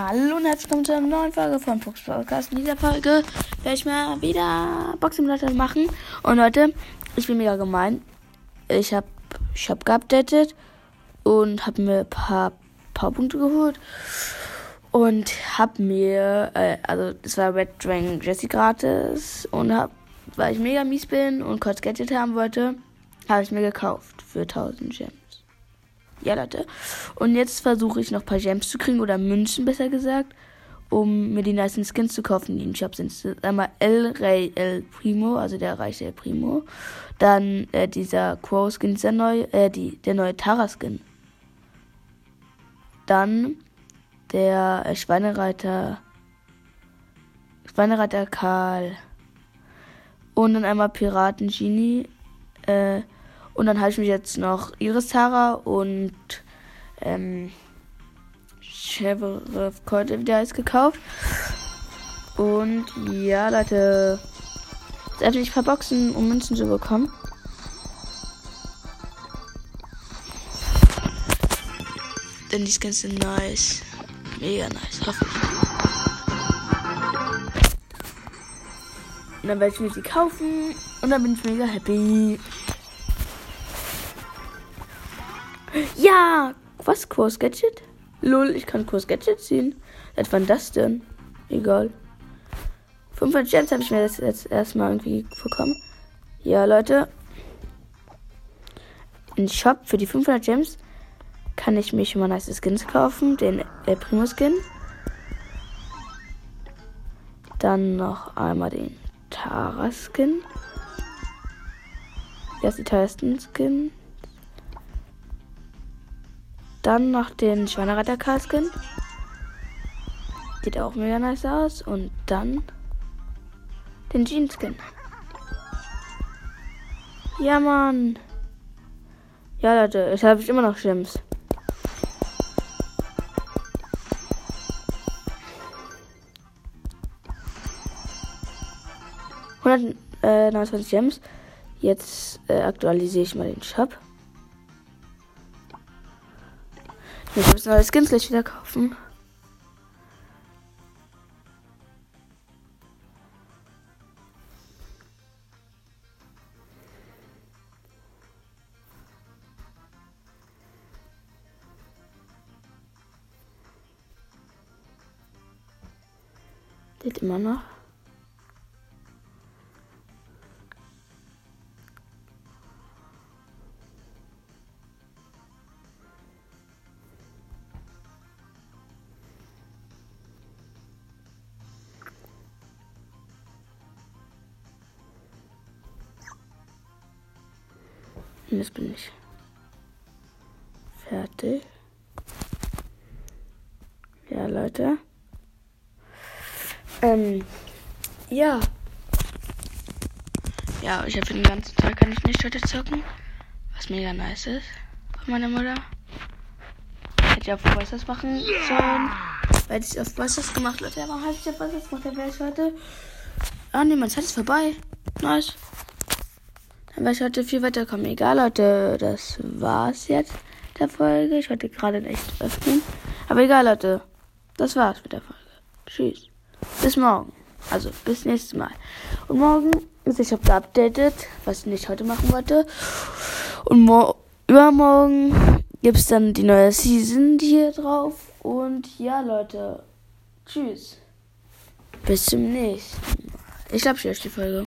Hallo und herzlich willkommen zu einer neuen Folge von Fuchs Podcast. In dieser Folge werde ich mal wieder Boxsimulator machen. Und Leute, ich bin mega gemein. Ich habe ich hab geupdatet und habe mir ein paar Powerpunkte geholt. Und habe mir, äh, also das war Red Dragon Jesse gratis. Und hab, weil ich mega mies bin und kurz Gadget haben wollte, habe ich mir gekauft für 1000 Gems. Ja, Leute. Und jetzt versuche ich noch ein paar Gems zu kriegen oder Münzen, besser gesagt, um mir die nice Skins zu kaufen, die in Shop sind. Einmal El Rey El Primo, also der reiche El Primo. Dann äh, dieser Crow Skin, dieser neue, äh, die, der neue Tara Skin. Dann der äh, Schweinereiter, Schweinereiter Karl. Und dann einmal Piraten Genie, äh, und dann habe ich mich jetzt noch Iris Tara und ähm, Sheriff Colt wieder ist gekauft. Und ja, Leute. Jetzt öffne ich ein paar Boxen, um Münzen zu bekommen. Denn die Skins sind nice. Mega nice, hoffe ich. Und dann werde ich mir sie kaufen. Und dann bin ich mega happy. Ja! Was? Kurs Gadget? Lol, ich kann Kurs Gadget ziehen. Was war das denn? Egal. 500 Gems habe ich mir jetzt, jetzt erstmal irgendwie bekommen. Ja, Leute. Im Shop für die 500 Gems kann ich mir schon mal nice Skins kaufen. Den äh, Primo Skin. Dann noch einmal den Tara Skin. Erst die teuersten Skin. Dann noch den Schweinereiter Kasken. Sieht auch mega nice aus. Und dann den Jeanskin. Ja, Mann. Ja, Leute, jetzt habe ich immer noch Gems. Äh, 29 Gems. Jetzt äh, aktualisiere ich mal den Shop. Ich muss neue Skins gleich wieder kaufen. Geht immer noch. Und jetzt bin ich fertig. Ja, Leute. Ähm, ja. Ja, ich habe den ganzen Tag kann ich nicht heute zocken. Was mega nice ist von meiner Mutter. Hätte ich auf was machen sollen. Weil ich auf was gemacht, Leute. Warum habe ich auf was gemacht? Da wäre ich heute. Ah, ne, meine Zeit ist vorbei. Nice. Werde ich heute viel weiterkommen. Egal, Leute, das war's jetzt der Folge. Ich wollte gerade echt öffnen. Aber egal, Leute. Das war's mit der Folge. Tschüss. Bis morgen. Also, bis nächstes Mal. Und morgen ist ich habe geupdatet, was ich nicht heute machen wollte. Und übermorgen gibt's dann die neue Season hier drauf. Und ja, Leute. Tschüss. Bis zum nächsten Mal. Ich glaube, ich die Folge.